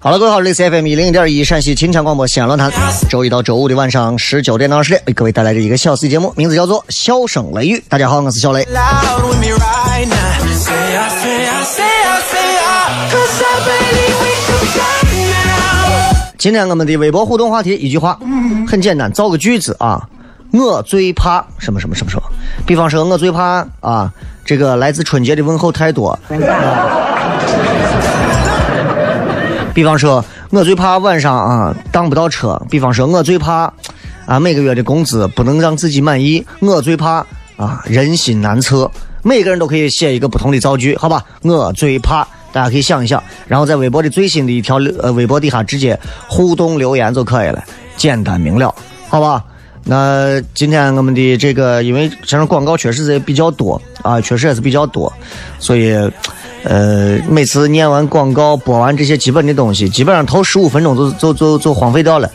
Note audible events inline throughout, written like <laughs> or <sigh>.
好了，各位好，这里是 FM 一零一点一陕西秦腔广播西安论坛，周一到周五的晚上十九点到二十点，为各位带来这一个小 C 节目，名字叫做《笑声雷雨》。大家好，我是小雷。今天我们的微博互动话题，一句话，很简单，造个句子啊。我最怕什么什么什么什么，比方说，我最怕啊，这个来自春节的问候太多。比方说，我最怕晚上啊当不到车。比方说，我最怕啊每个月的工资不能让自己满意。我最怕啊人心难测。每个人都可以写一个不同的造句，好吧？我最怕，大家可以想一想，然后在微博的最新的一条呃微博底下直接互动留言就可以了，简单明了，好吧？那今天我们的这个，因为这广告确实是比较多啊，确实也是比较多，所以。呃，每次念完广告，播完这些基本的东西，基本上头十五分钟就就就就荒废掉了，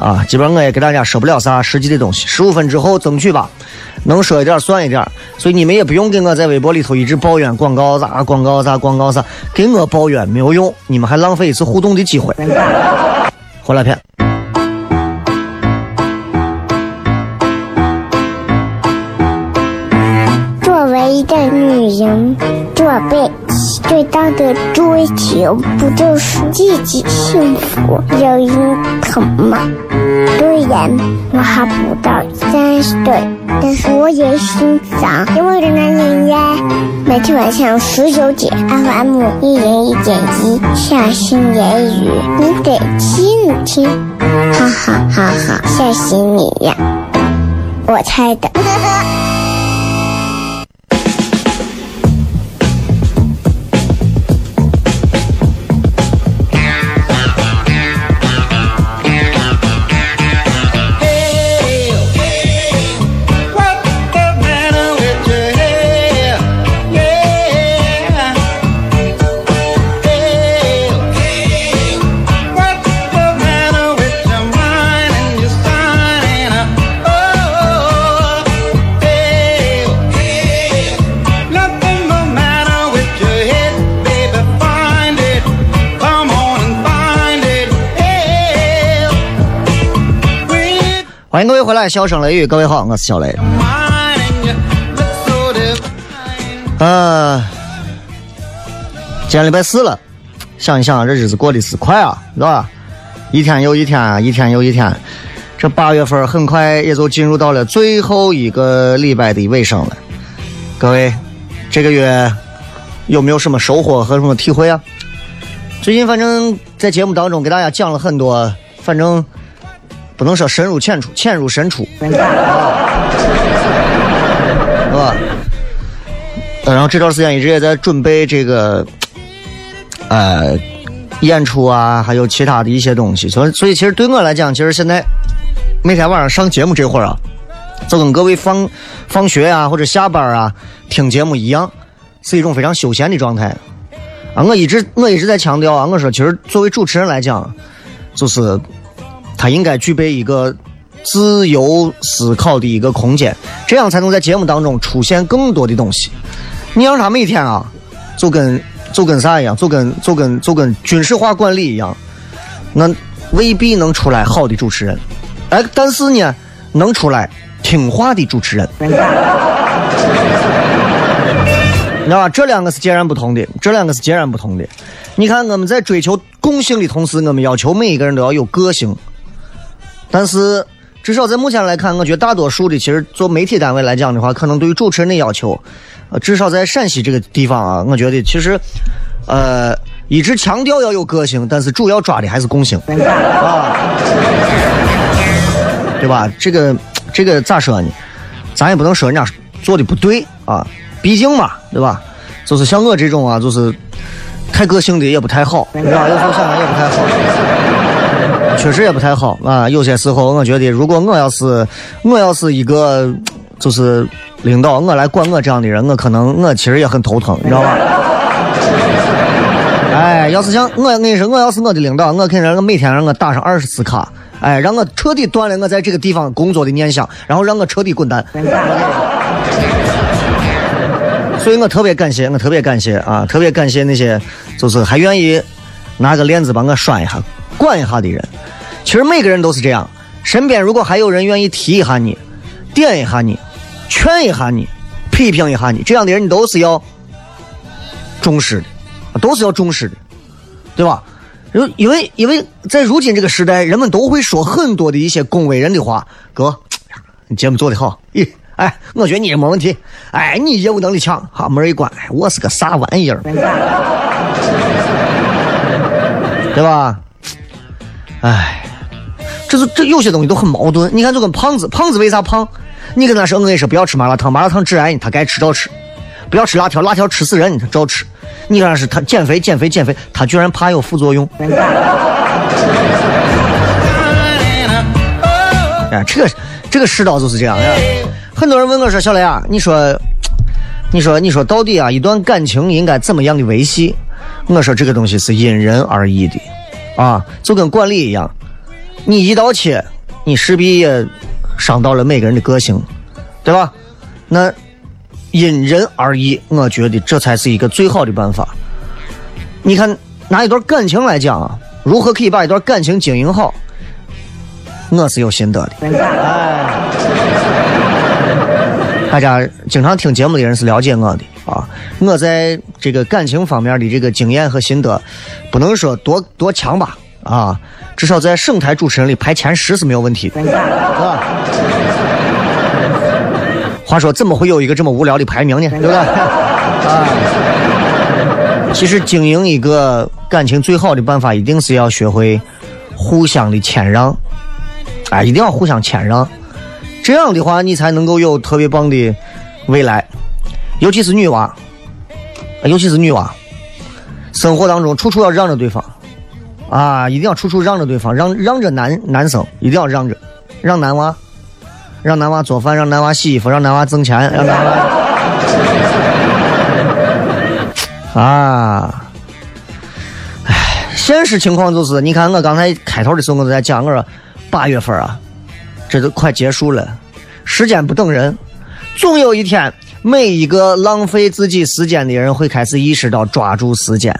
啊，基本上我也给大家说不了啥实际的东西。十五分之后争取吧，能说一点算一点。所以你们也不用跟我在微博里头一直抱怨广告咋广告咋广告咋，给我抱怨没有用，你们还浪费一次互动的机会。回来片。作为一个女人，做背。最大的追求不就是自己幸福、有人疼吗？虽然我还不到三十岁，但是我也心脏因为的男人呀。每天晚上十九点，FM 一零一点一，下心言语，你得听听，哈哈哈哈，吓死你呀！我猜的。来，笑声雷雨，各位好，我是小雷。呃，今天礼拜四了，想一想，这日子过得是快啊，是吧？一天又一天，一天又一天，这八月份很快也就进入到了最后一个礼拜的尾声了。各位，这个月有没有什么收获和什么体会啊？最近反正在节目当中给大家讲了很多，反正。不能说深入浅出，浅入深出，<laughs> 是吧？然后这段时间一直也在准备这个呃，演出啊，还有其他的一些东西。所以，所以其实对我来讲，其实现在每天晚上上节目这会儿啊，就跟各位放放学啊或者下班啊听节目一样，是一种非常休闲的状态。啊，我一直我一直在强调啊，我说其实作为主持人来讲，就是他应该具备一个自由思考的一个空间，这样才能在节目当中出现更多的东西。你让他每天啊，就跟就跟啥一样，就跟就跟就跟军事化管理一样，那未必能出来好的主持人。哎，但是呢，能出来听话的主持人。你知道吧？这两个是截然不同的，这两个是截然不同的。你看，我们在追求共性的同时，我们要求每一个人都要有个性。但是，至少在目前来看，我觉得大多数的其实做媒体单位来讲的话，可能对于主持人的要求，呃，至少在陕西这个地方啊，我觉得其实，呃，一直强调要有个性，但是主要抓的还是共性啊，对吧？这个这个咋说呢？咱也不能说人家做的不对啊。毕竟嘛，对吧？就是像我这种啊，就是太个性的也不太好，是吧？有时候想想也不太好，确实也不太好啊。有些时候，我觉得如果我要是我要是一个就是领导，我来管我这样的人，我可能我其实也很头疼，你知道吧？<laughs> 哎，要是像我，我跟你说，我要是我的领导，我肯定让我每天让我打上二十次卡，哎，让我彻底断了我在这个地方工作的念想，然后让我彻底滚蛋。<laughs> 所以我特别感谢，我特别感谢啊，特别感谢那些就是还愿意拿个链子把我拴一下、管一下的人。其实每个人都是这样，身边如果还有人愿意提一下你、点一下你、劝一下你、批评一下你，这样的人你都是要重视的，都是要重视的，对吧？因因为因为在如今这个时代，人们都会说很多的一些恭维人的话。哥，你节目做的好，咦。哎，我觉得你也没问题。哎，你业务能力强，好门一关。我是个啥玩意儿？<laughs> 对吧？哎，这是这有些东西都很矛盾。你看，就跟胖子，胖子为啥胖？你跟他说，我跟你说，不要吃麻辣烫，麻辣烫致癌，他该吃照吃；不要吃辣条，辣条吃死人，他照吃。你跟他说他减肥，减肥，减肥，他居然怕有副作用。哎，这个这个世道就是这样呀。很多人问我说：“小雷啊，你说，你说，你说，到底啊，一段感情应该怎么样的维系？”我说：“这个东西是因人而异的，啊，就跟管理一样，你一刀切，你势必也伤到了每个人的个性，对吧？那因人而异，我觉得这才是一个最好的办法。你看，拿一段感情来讲啊，如何可以把一段感情经营好？我是有心得的。”哎。大家经常听节目的人是了解我的啊，我在这个感情方面的这个经验和心得，不能说多多强吧啊，至少在省台主持人里排前十是没有问题的，是吧？话说怎么会有一个这么无聊的排名呢？对不对？<laughs> 啊，其实经营一个感情最好的办法，一定是要学会互相的谦让，啊，一定要互相谦让。这样的话，你才能够有特别棒的未来，尤其是女娃，尤其是女娃，生活当中处处要让着对方，啊，一定要处处让着对方，让让着男男生，一定要让着，让男娃，让男娃做饭，让男娃洗衣服，让男娃挣钱，让男娃，啊，唉，现实情况就是，你看我刚才开头的时候我都在讲，我说八月份啊。这都快结束了，时间不等人，总有一天，每一个浪费自己时间的人会开始意识到抓住时间，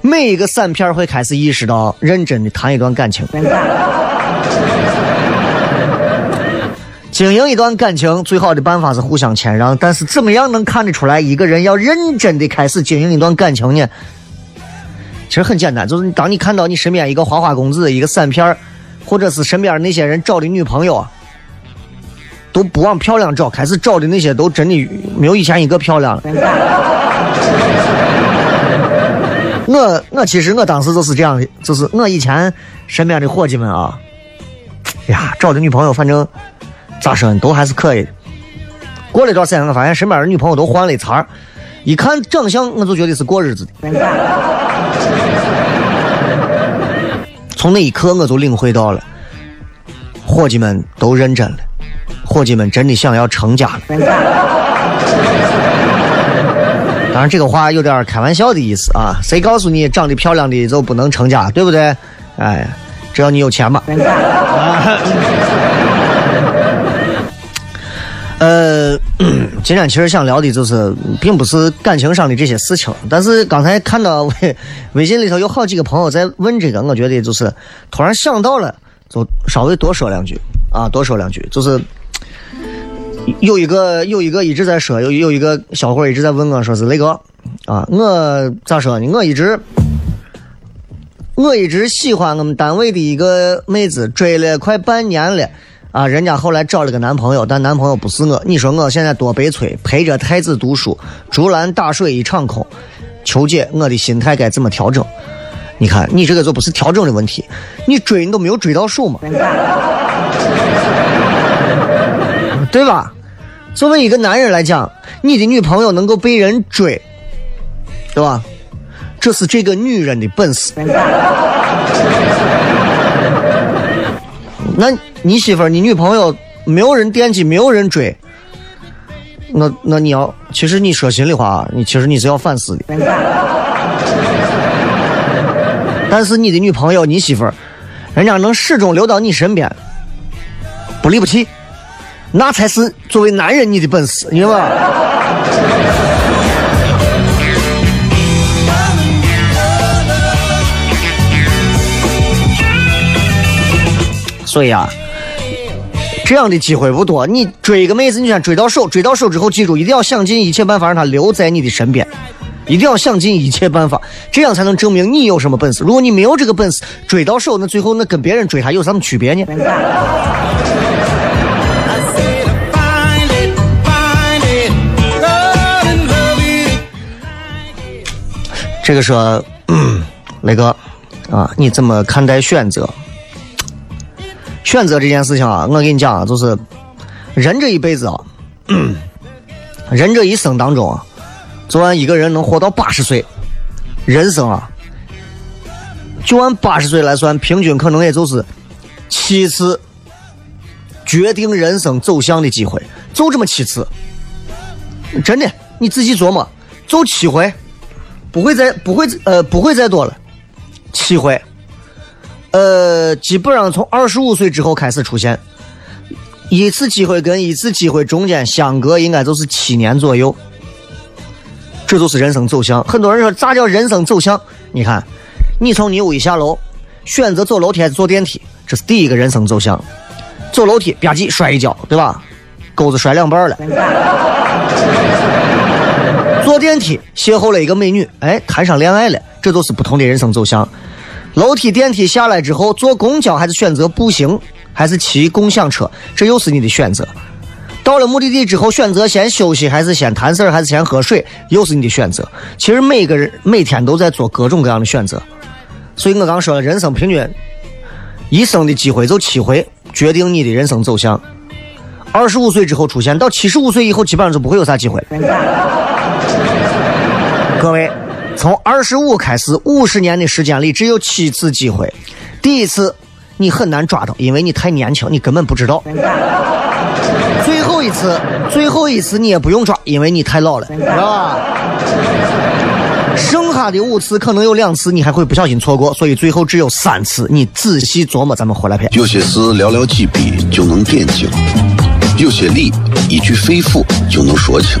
每一个散片会开始意识到认真的谈一段感情。经营一段感情最好的办法是互相谦让，但是怎么样能看得出来一个人要认真的开始经营一段感情呢？其实很简单，就是当你看到你身边一个花花公子，一个散片或者是身边那些人找的女朋友，都不往漂亮找，开始找的那些都真的没有以前一个漂亮了。我我其实我当时就是这样的，就是我以前身边的伙计们啊，呀找的女朋友反正咋说都还是可以的。过了一段时间，我发现身边的女朋友都换了一茬一看长相我就觉得是过日子的。从那一刻，我就领会到了，伙计们都认真了，伙计们真的想要成家了。当然，这个话有点开玩笑的意思啊。谁告诉你长得漂亮的就不能成家，对不对？哎，只要你有钱嘛。呃，今天其实想聊的就是，并不是感情上的这些事情。但是刚才看到微微信里头有好几个朋友在问这个，我觉得就是突然想到了，就稍微多说两句啊，多说两句。就是有一个有一个一直在说，有有一个小伙一直在问我说是雷哥啊，我咋说呢？我一直我一直喜欢我们单位的一个妹子，追了快半年了。啊，人家后来找了个男朋友，但男朋友不是我。你说我现在多悲催，陪着太子读书，竹篮打水一场空。求姐，我的心态该怎么调整？你看，你这个就不是调整的问题，你追你都没有追到手嘛，<laughs> 对吧？作为一个男人来讲，你的女朋友能够被人追，对吧？这是这个女人的本事。<laughs> 那。你媳妇儿、你女朋友没有人惦记，没有人追，那那你要，其实你说心里话，你其实你是要反思的。但是你的女朋友、你媳妇儿，人家能始终留到你身边，不离不弃，那才是作为男人你的本事，明白吗？所以啊。这样的机会不多，你追一个妹子，你先追到手，追到手之后，记住一定要想尽一切办法让她留在你的身边，一定要想尽一切办法，这样才能证明你有什么本事。如果你没有这个本事，追到手，那最后那跟别人追她有什么区别呢？这个说，雷哥啊，你怎么看待选择？选择这件事情啊，我跟你讲啊，就是人这一辈子啊，人这一生当中啊，就按一个人能活到八十岁，人生啊，就按八十岁来算，平均可能也就是七次决定人生走向的机会，就这么七次，真的，你仔细琢磨，就七回，不会再不会呃不会再多了，七回。呃，基本上从二十五岁之后开始出现，一次机会跟一次机会中间相隔应该就是七年左右，这就是人生走向。很多人说咋叫人生走向？你看，你从你屋一下楼，选择走楼梯还是坐电梯，这是第一个人生走向。走楼梯吧唧摔一跤，对吧？钩子摔两半了。坐电梯邂逅了一个美女，哎，谈上恋爱了，这都是不同的人生走向。楼梯、电梯下来之后，坐公交还是选择步行，还是骑共享车，这又是你的选择。到了目的地之后，选择先休息还是先谈事儿，还是先喝水，又是你的选择。其实每个人每天都在做各种各样的选择。所以我刚说了，人生平均一生的机会就七回，决定你的人生走向。二十五岁之后出现，到七十五岁以后，基本上就不会有啥机会了。各位。从二十五开始，五十年的时间里只有七次机会。第一次你很难抓到，因为你太年轻，你根本不知道。最后一次，最后一次你也不用抓，因为你太老了，是吧？剩下的五次可能有两次你还会不小心错过，所以最后只有三次。你仔细琢磨，咱们回来片。有些事寥寥几笔就能点睛，有些理一句肺腑就能说清，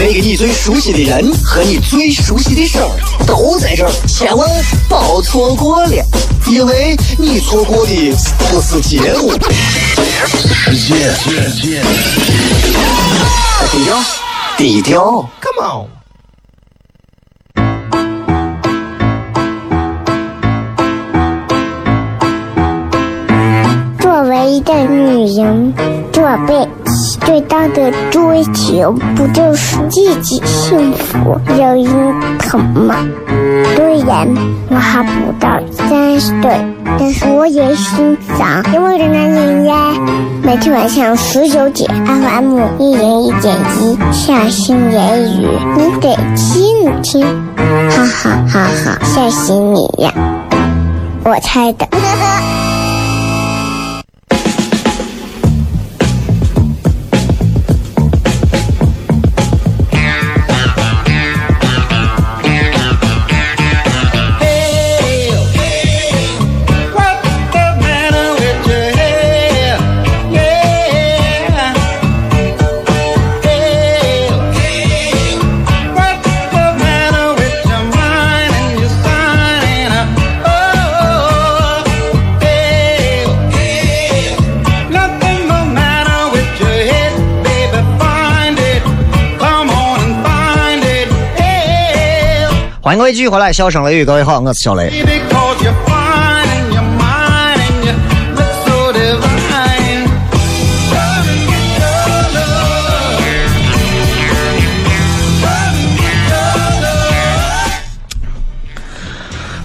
那个你最熟悉的人和你最熟悉的事儿都在这儿，千万别错过了，因为你错过的不是节目，是时间。低调。低调，Come on。作为一个女人，做背最大的追求不就是自己幸福、有人疼吗？虽然我还不到三十岁，但是我也心脏因为人男人呀。每天晚上十九点，FM 一人一点一，下心言语，你得听听，哈哈哈哈，吓死你呀！我猜的。欢迎各位继续回来，笑声雷雨，各位好，我是小雷。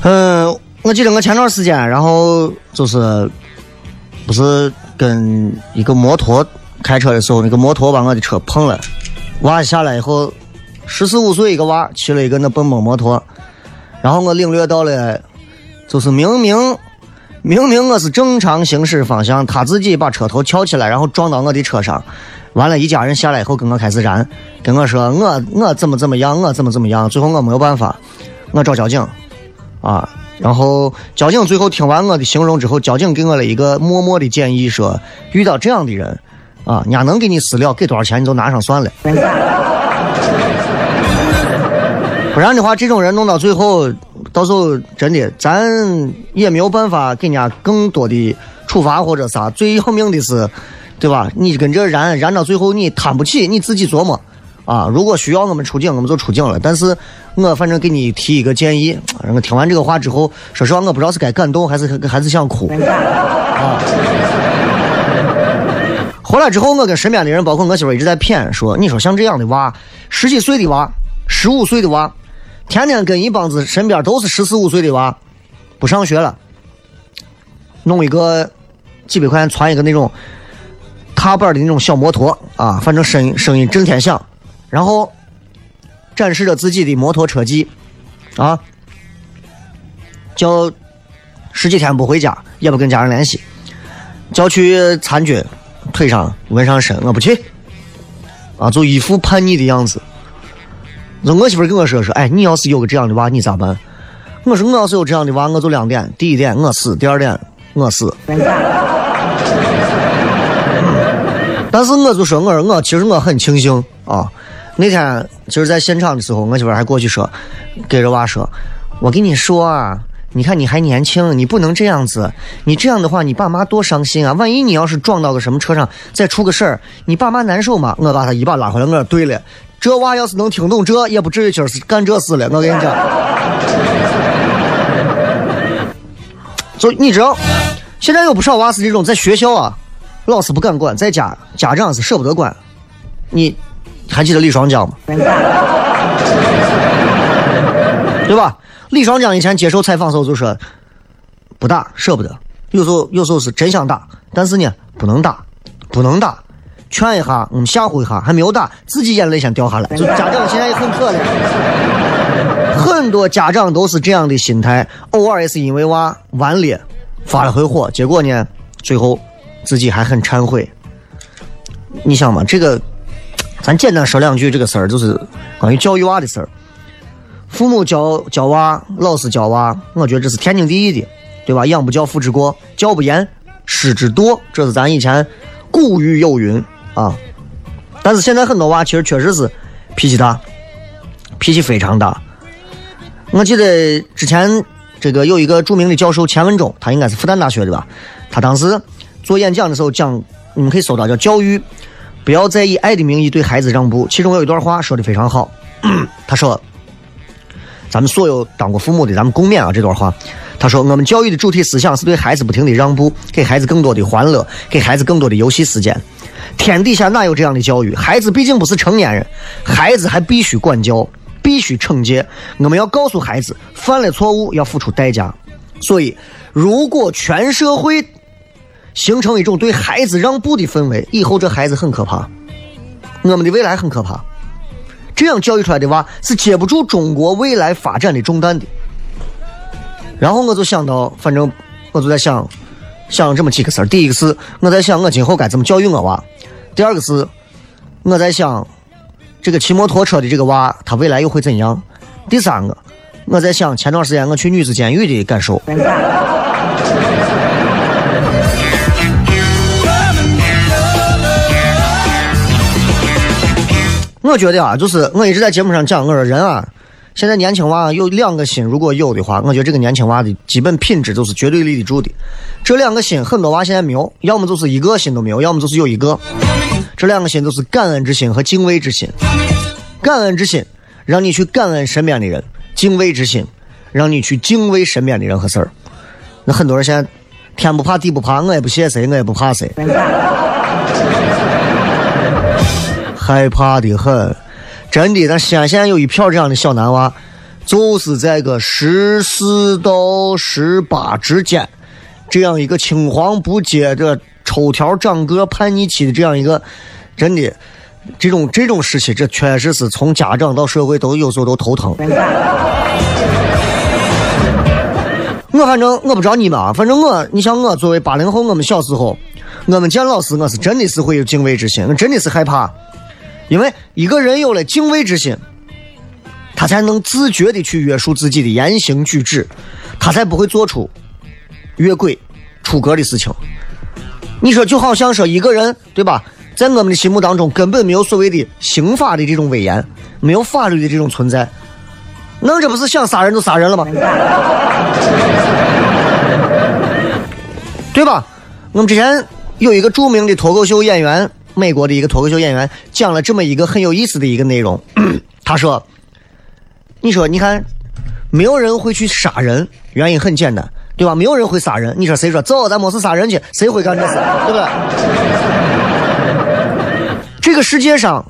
嗯，我记得我前段时间，然后就是不是跟一个摩托开车的时候，那个摩托把我的车碰了，娃下来以后。十四五岁一个娃骑了一个那蹦蹦摩托，然后我领略到了，就是明明明明我是正常行驶方向，他自己把车头翘起来，然后撞到我的车上，完了，一家人下来以后跟我开始燃，跟我说我我怎么怎么样，我怎么怎么样，最后我没有办法，我找交警，啊，然后交警最后听完我的形容之后，交警给我了一个默默的建议，说遇到这样的人，啊，人家能给你私了，给多少钱你就拿上算了。不然的话，这种人弄到最后，到时候真的咱也没有办法给人家更多的处罚或者啥。最要命的是，对吧？你跟这燃燃到最后，你摊不起，你自己琢磨啊。如果需要我们出警，我们就出警了。但是我反正给你提一个建议。我听完这个话之后，说实话，我不知道是该感动还是还是想哭啊。回来之后，我跟身边的人，包括我媳妇一直在谝说：“你说像这样的娃，十几岁的娃，十五岁的娃。”天天跟一帮子身边都是十四五岁的娃，不上学了，弄一个几百块钱攒一个那种踏板的那种小摩托啊，反正声音声音震天响，然后展示着自己的摩托车技啊，叫十几天不回家，也不跟家人联系，叫去参军，腿上纹上身，我不去啊，就一副叛逆的样子。那我媳妇跟我说说，哎，你要是有个这样的娃，你咋办？我说我要是有这样的娃，我就两点：第一点我死，第二点我死。但是我就说，我说我其实我很庆幸啊。那天就是在现场的时候，我媳妇还过去说，给这娃说，我跟你说啊，你看你还年轻，你不能这样子，你这样的话，你爸妈多伤心啊！万一你要是撞到个什么车上，再出个事儿，你爸妈难受吗？我把他一把拉回来，我说对了。这娃要是能听懂这，也不至于今儿是干这事了。我跟你讲，就你知道，现在有不少娃是这种，在学校啊，老师不敢管，在家家长是舍不得管。你还记得李双江吗？对吧？李双江以前接受采访时候就说，不打舍不得，有时候有时候是真想打，但是呢，不能打，不能打。劝一下，嗯，吓唬一下，还没有打，自己眼泪先掉下来。就家长现在也很可怜，很多家长都是这样的心态，偶尔也是因为娃顽劣发了回火，结果呢，最后自己还很忏悔。你想嘛，这个咱简单说两句，这个事儿就是关于教育娃的事儿。父母教教娃，老师教娃，我觉得这是天经地义的，对吧？养不教，父之过；教不严，师之惰。这是咱以前古语有云。啊！但是现在很多娃其实确实是脾气大，脾气非常大。我记得之前这个有一个著名的教授钱文忠，他应该是复旦大学的吧？他当时做演讲的时候讲，你们可以搜到叫“教育不要再以爱的名义对孩子让步”。其中有一段话说的非常好，<clears throat> 他说：“咱们所有当过父母的，咱们共勉啊这段话。他说：“我们教育的主体思想是对孩子不停的让步，给孩子更多的欢乐，给孩子更多的游戏时间。天底下哪有这样的教育？孩子毕竟不是成年人，孩子还必须管教，必须惩戒。我们要告诉孩子，犯了错误要付出代价。所以，如果全社会形成一种对孩子让步的氛围，以后这孩子很可怕，我们的未来很可怕。这样教育出来的娃是接不住中国未来发展的重担的。”然后我就想到，反正我就在想，想了这么几个事儿。第一个是我在想我今后该怎么教育我娃；第二个是我在想这个骑摩托车的这个娃他未来又会怎样；第三个我在想前段时间我去女子监狱的感受。我觉得啊，就是我一直在节目上讲，我说人啊。现在年轻娃有两个心，如果有的话，我觉得这个年轻娃的基本品质都是绝对立得住的。这两个心很多娃现在没有，要么就是一个心都没有，要么就是有一个。这两个心都是感恩之心和敬畏之心。感恩之心让你去感恩身边的人，敬畏之心让你去敬畏身边的人和事儿。那很多人现在天不怕地不怕，我也不谢谁，我也不怕谁，害怕的很。真的，咱西安现在有一票这样的小男娃，就是在个十四到十八之间，这样一个青黄不接、的抽条长个、叛逆期的这样一个，真的，这种这种时期，这确实是从家长到社会都有时候都头疼。我反正我不知道你们啊，反正我，你像我作为八零后，我们小时候，我们见老师，我是真的是会有敬畏之心，我真的是害怕。因为一个人有了敬畏之心，他才能自觉的去约束自己的言行举止，他才不会做出越轨、出格的事情。你说就好像说一个人，对吧？在我们的心目当中，根本没有所谓的刑法的这种威严，没有法律的这种存在，那这不是想杀人就杀人了吗？对吧？我们之前有一个著名的脱口秀演员。美国的一个脱口秀演员讲了这么一个很有意思的一个内容，<clears throat> 他说：“你说，你看，没有人会去杀人，原因很简单，对吧？没有人会杀人。你说谁说走，咱没事杀人去？谁会干这事？对不对？这个世界上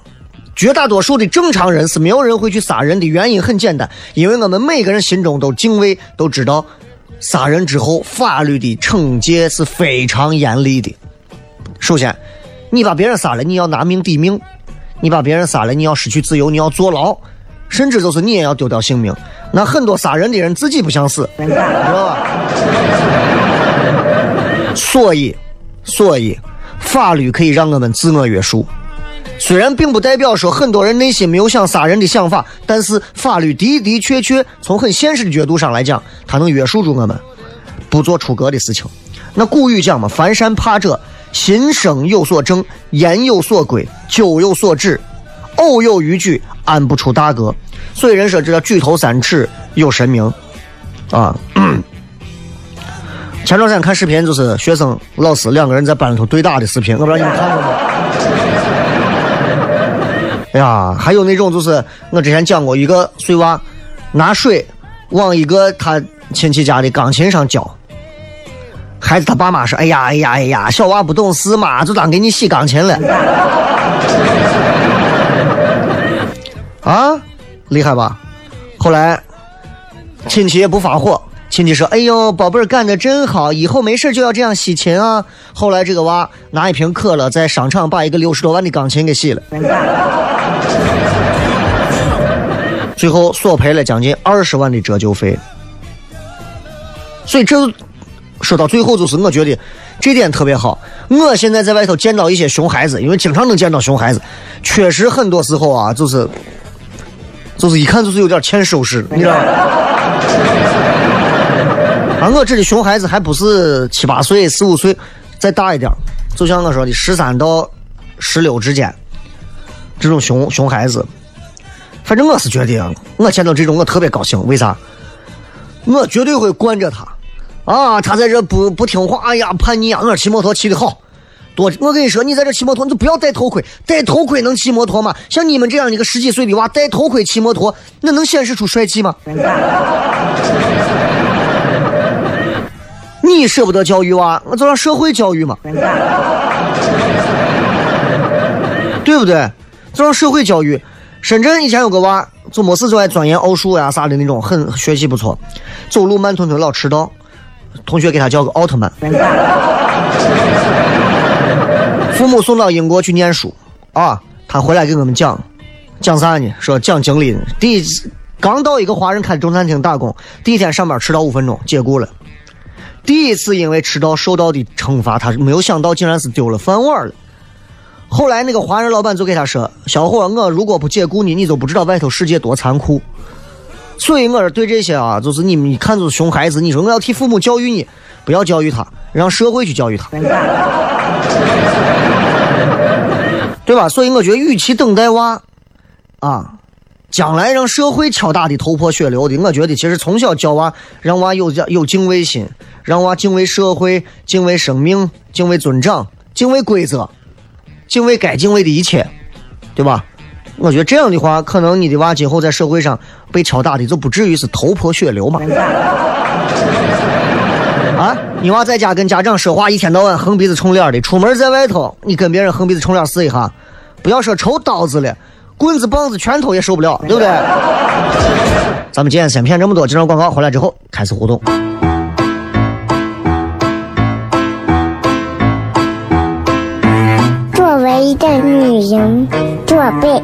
绝大多数的正常人是没有人会去杀人的原因很简单，因为我们每个人心中都敬畏，都知道杀人之后法律的惩戒是非常严厉的。首先。”你把别人杀了，你要拿命抵命；你把别人杀了，你要失去自由，你要坐牢，甚至就是你也要丢掉性命。那很多杀人的人自己不想死，知道吧？<laughs> 所以，所以，法律可以让我们自我约束。虽然并不代表说很多人内心没有想杀人的想法，但是法律的的确确从很现实的角度上来讲，它能约束住我们，不做出格的事情。那古语讲嘛，凡善怕者。心生有所正，言有所规，酒有所止，偶有逾矩，安不出大格。所以人说这叫举头三尺有神明，啊。<clears throat> 前段时间看视频，就是学生老师两个人在班里头对打的视频，我不知道你们看过没？<laughs> 哎呀，还有那种就是我之前讲过，一个碎娃拿水往一个他亲戚家的钢琴上浇。孩子他爸妈说：“哎呀，哎呀，哎呀，小娃不懂事嘛，就当给你洗钢琴了。”啊，厉害吧？后来亲戚也不发火，亲戚说：“哎呦，宝贝儿干的真好，以后没事就要这样洗琴啊。”后来这个娃拿一瓶可乐在商场把一个六十多万的钢琴给洗了，最后索赔了将近二十万的折旧费。所以这。说到最后，就是我觉得这点特别好。我现在在外头见到一些熊孩子，因为经常能见到熊孩子，确实很多时候啊，就是就是一看就是有点欠收拾，你知道吗？而，<laughs> 我这的熊孩子还不是七八岁、四五岁，再大一点，就像我说的十三到十六之间，这种熊熊孩子，反正我是觉得，我见到这种我特别高兴，为啥？我绝对会惯着他。啊，他在这不不听话，哎呀，叛逆啊！我骑摩托骑的好，多，我跟你说，你在这骑摩托，你就不要戴头盔，戴头盔能骑摩托吗？像你们这样一个十几岁的娃戴头盔骑摩托，那能显示出帅气吗？<laughs> 你舍不得教育娃，我就让社会教育嘛，<laughs> 对不对？就让社会教育。深圳以前有个娃，就没事就爱钻研奥数呀啥的那种，很学习不错，走路慢吞吞老迟到，同学给他叫个奥特曼。父母送到英国去念书，啊，他回来给我们讲，讲啥呢？说讲经历。第一次刚到一个华人开中餐厅打工，第一天上班迟到五分钟，解雇了。第一次因为迟到受到的惩罚，他没有想到竟然是丢了饭碗了。后来那个华人老板就给他说：“小伙，我如果不解雇你，你就不知道外头世界多残酷。”所以我是对这些啊，就是你们一看就是熊孩子。你说我要替父母教育你，不要教育他，让社会去教育他，对吧？所以我觉得，与其等待娃啊，将来让社会敲打的头破血流的，我觉得其实从小教娃，让娃有有敬畏心，让娃敬畏社会，敬畏生命，敬畏尊长，敬畏规则。敬畏该敬畏的一切，对吧？我觉得这样的话，可能你的娃今后在社会上被敲打的就不至于是头破血流嘛。<laughs> 啊，你娃在家跟家长说话，一天到晚横鼻子冲脸的，出门在外头，你跟别人横鼻子冲脸试一下，不要说抽刀子了，棍子、棒子、拳头也受不了，对不对？<laughs> 咱们今天先骗这么多，这张广告回来之后开始互动。作为一个女人这辈子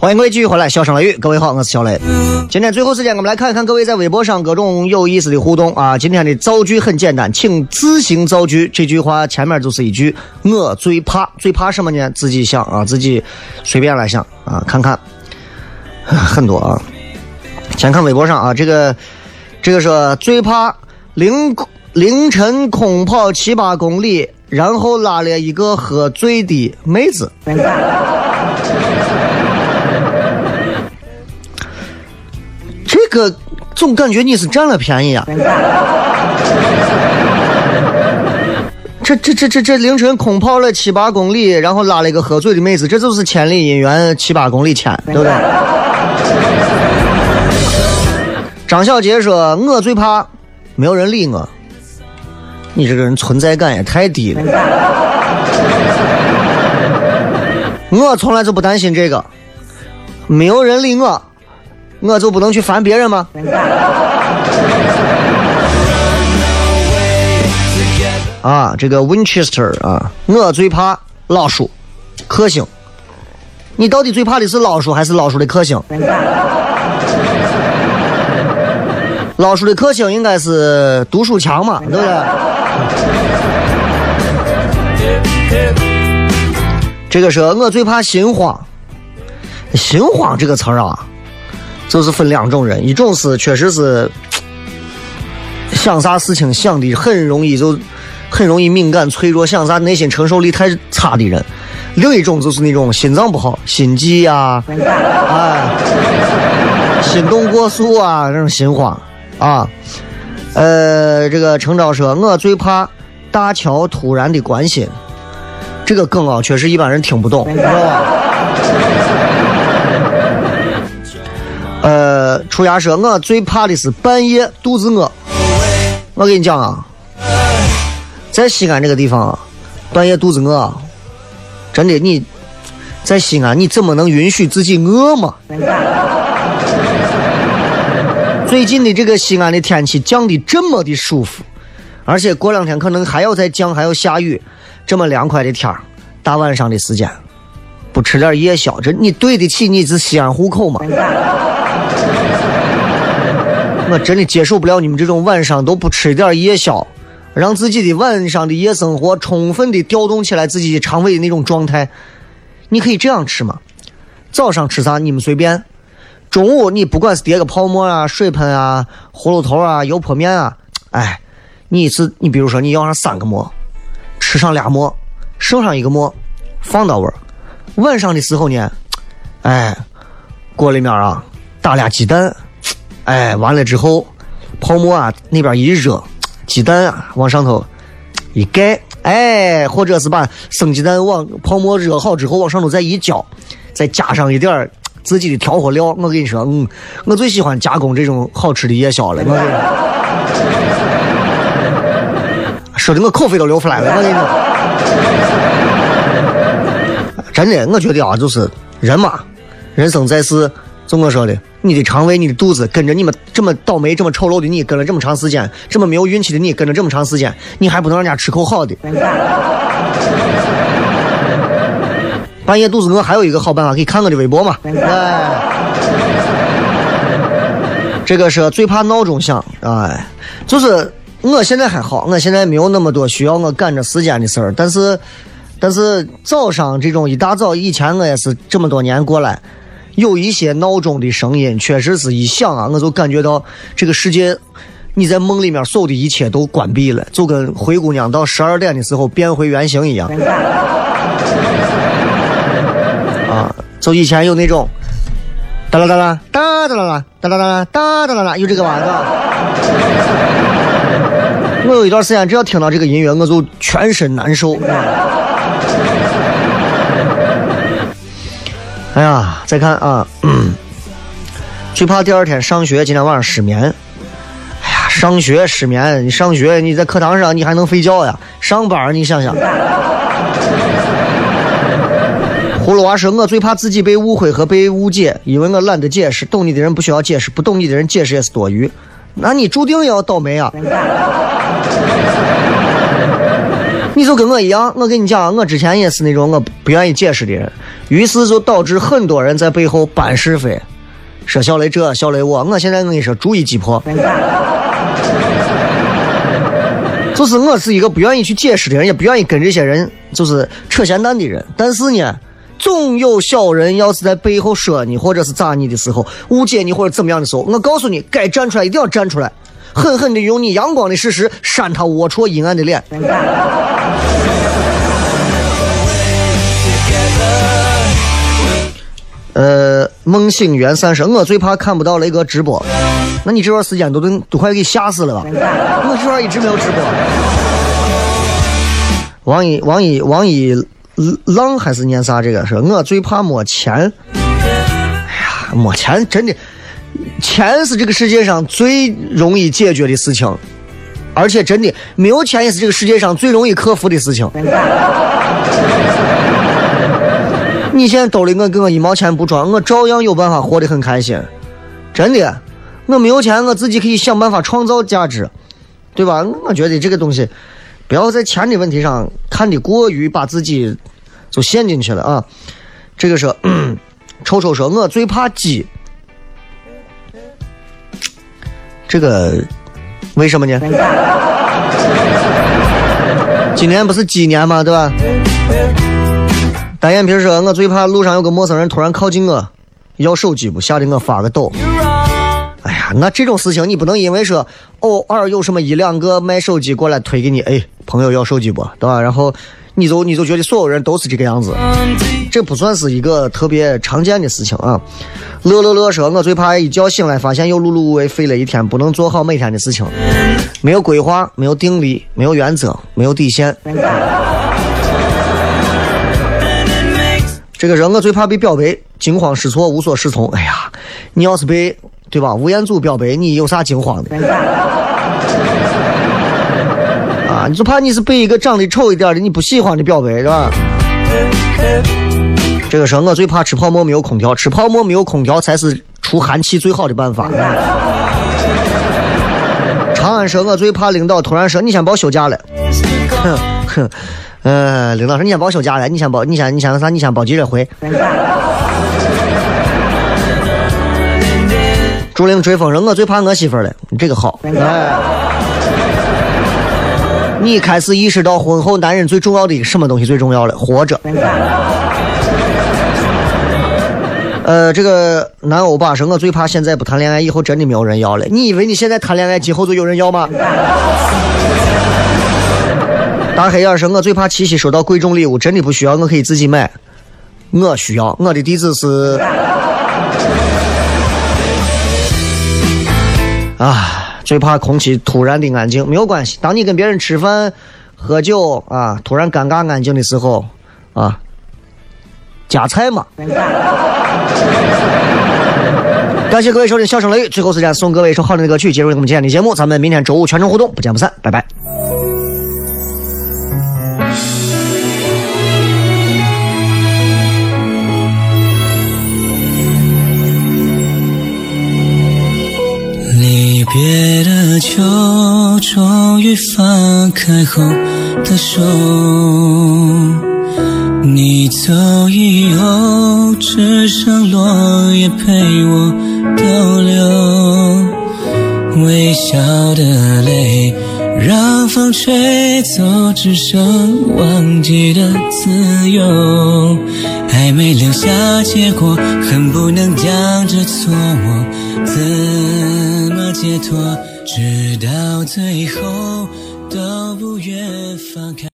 欢迎各位继续回来，笑声雷雨，各位好，我是小雷。今天最后时间，我们来看一看各位在微博上各种有意思的互动啊！今天的造句很简单，请自行造句。这句话前面就是一句“我最怕”，最怕什么呢？自己想啊，自己随便来想啊，看看 <laughs> 很多啊。先看微博上啊，这个这个说最怕凌凌晨空跑七八公里，然后拉了一个喝醉的妹子。<laughs> 个总感觉你是占了便宜啊！这这这这这凌晨空跑了七八公里，然后拉了一个喝醉的妹子，这就是千里姻缘七八公里牵，对不对？张小杰说：“我最怕没有人理我。”你这个人存在感也太低了。我从来就不担心这个，没有人理我。我就不能去烦别人吗？啊，这个 Winchester 啊，我最怕老鼠、克星。你到底最怕的是老鼠还是老鼠的克星？老鼠的克星应该是读书强嘛，对不对？这个是我最怕心慌。心慌这个词儿啊。就是分两种人，一种是确实是想啥事情想的很容易就很容易敏感脆弱，想啥内心承受力太差的人；另一种就是那种心脏不好、心悸呀，哎，心动过速啊，这种心慌啊。呃，这个程昭说，我最怕大乔突然的关心，这个梗啊，确实一般人听不懂，知道吧？出牙说，我最怕的是半夜肚子饿。我跟你讲啊，在西安这个地方，半夜肚子饿，真的，你在西安你怎么能允许自己饿嘛？最近的这个西安的天气降的这么的舒服，而且过两天可能还要再降，还要下雨，这么凉快的天儿，大晚上的时间，不吃点夜宵，这你对得起你是西安户口吗？我真的接受不了你们这种晚上都不吃一点夜宵，让自己的晚上的夜生活充分的调动起来自己的肠胃的那种状态。你可以这样吃嘛，早上吃啥你们随便，中午你不管是叠个泡沫啊、水盆啊、葫芦头啊、油泼面啊，哎，你一次你比如说你要上三个馍，吃上俩馍，剩上一个馍，放到位儿。晚上的时候呢，哎，锅里面啊打俩鸡蛋。哎，完了之后，泡沫啊那边一热，鸡蛋啊往上头一盖，哎，或者是把生鸡蛋往泡沫热好之后往上头再一浇，再加上一点自己的调和料。我跟你说，嗯，我最喜欢加工这种好吃的夜宵了。我跟你说的我口水都流出来了。我跟你说，<laughs> 真的，我觉得啊，就是人嘛，人生在世。就我说的，你的肠胃、你的肚子跟着你们这么倒霉、这么丑陋的你跟了这么长时间，这么没有运气的你跟了这么长时间，你还不能让人家吃口好的。<laughs> 半夜肚子饿，还有一个好办法，可以看我的微博嘛。哎，这个是最怕闹钟响。哎，就是我现在还好，我现在没有那么多需要我赶着时间的事儿。但是，但是早上这种一大早，以前我也是这么多年过来。有一些闹钟的声音，确实是一响啊，我就感觉到这个世界，你在梦里面所有的一切都关闭了，就跟灰姑娘到十二点的时候变回原形一样。<laughs> 啊，就以前有那种哒啦哒啦哒哒啦啦哒啦哒啦哒哒啦啦，有这个玩意儿。我有一段时间，只要听到这个音乐，我就全身难受。哎呀，再看啊，<clears throat> 最怕第二天上学，今天晚上失眠。哎呀，上学失眠，你上学你在课堂上你还能睡觉呀？上班你想想。<laughs> 葫芦娃说：“我最怕自己被误会和被误解，因为我懒得解释。懂你的人不需要解释，不懂你的人解释也是多余。那你注定要倒霉啊！” <laughs> 你就跟我一样，我跟你讲，我之前也是那种我不愿意解释的人，于是就导致很多人在背后搬是非，说小雷这，小雷我。我现在跟你说，逐一击破。就是我是一个不愿意去解释的人，也不愿意跟这些人就是扯闲蛋的人。但是呢，总有小人要是在背后说你，或者是咋你的时候，误解你或者怎么样的时候，我告诉你，该站出来一定要站出来。狠狠的用你阳光的事实扇他龌龊阴暗的脸。呃，梦醒元三生，我最怕看不到雷哥直播。那你这段时间都都都快给吓死了吧？我这段一直没有直播。王一王一王一浪还是念啥？这个是我最怕没钱。哎呀，没钱真的。钱是这个世界上最容易解决的事情，而且真的没有钱也是这个世界上最容易克服的事情。你现在兜里我给我一毛钱不装，我照样有办法活得很开心。真的，我没有钱，我自己可以想办法创造价值，对吧？我觉得这个东西不要在钱的问题上看得过于把自己就陷进去了啊。这个是臭臭说，我最怕鸡。这个为什么呢？今年不是鸡年吗？对吧？单眼皮说：“我最怕路上有个陌生人突然靠近我，要手机不，吓得我发个抖。”哎呀，那这种事情你不能因为说偶尔有什么一两个卖手机过来推给你，哎，朋友要手机不，对吧？然后。你就你就觉得所有人都是这个样子，这不算是一个特别常见的事情啊。乐乐乐说：“我最怕一觉醒来发现又碌碌无为，废了一天，不能做好每天的事情，没有规划，没有定力，没有原则，没有底线。”这个人我最怕被表白，惊慌失措，无所适从。哎呀，你要是被对吧？吴彦祖表白，你有啥惊慌的？啊你就怕你是被一个长得丑一点的你不喜欢的表白是吧？这个时候我最怕吃泡馍没有空调，吃泡馍没有空调才是除寒气最好的办法。<laughs> 长安说：“我最怕领导突然说你先别休假了。”哼哼，呃，领导说你先报休假了，你先报，你先你先啥？你先报记者会。竹林追风说：“我最怕我媳妇了。”你这个好。哎，你开始意识到婚后男人最重要的什么东西最重要了？活着。呃，这个男欧巴说：“我最怕现在不谈恋爱，以后真的没有人要了。你以为你现在谈恋爱，今后就有人要吗？”大黑眼说：“我最怕七夕收到贵重礼物，真的不需要，我可以自己买。我需要，我的地址是。”啊，最怕空气突然的安静，没有关系。当你跟别人吃饭、喝酒啊，突然尴尬安静的时候，啊，夹菜嘛。感谢各位收听《笑声雷雨》，最后时间送各位一首好听的歌曲，结束我们今天的节目。咱们明天周五全程互动，不见不散，拜拜。离别的秋，终于放开后的手。你走以后，只剩落叶陪我逗留。微笑的泪，让风吹走，只剩忘记的自由。还没留下结果，恨不能将这错误自解脱？直到最后都不愿放开。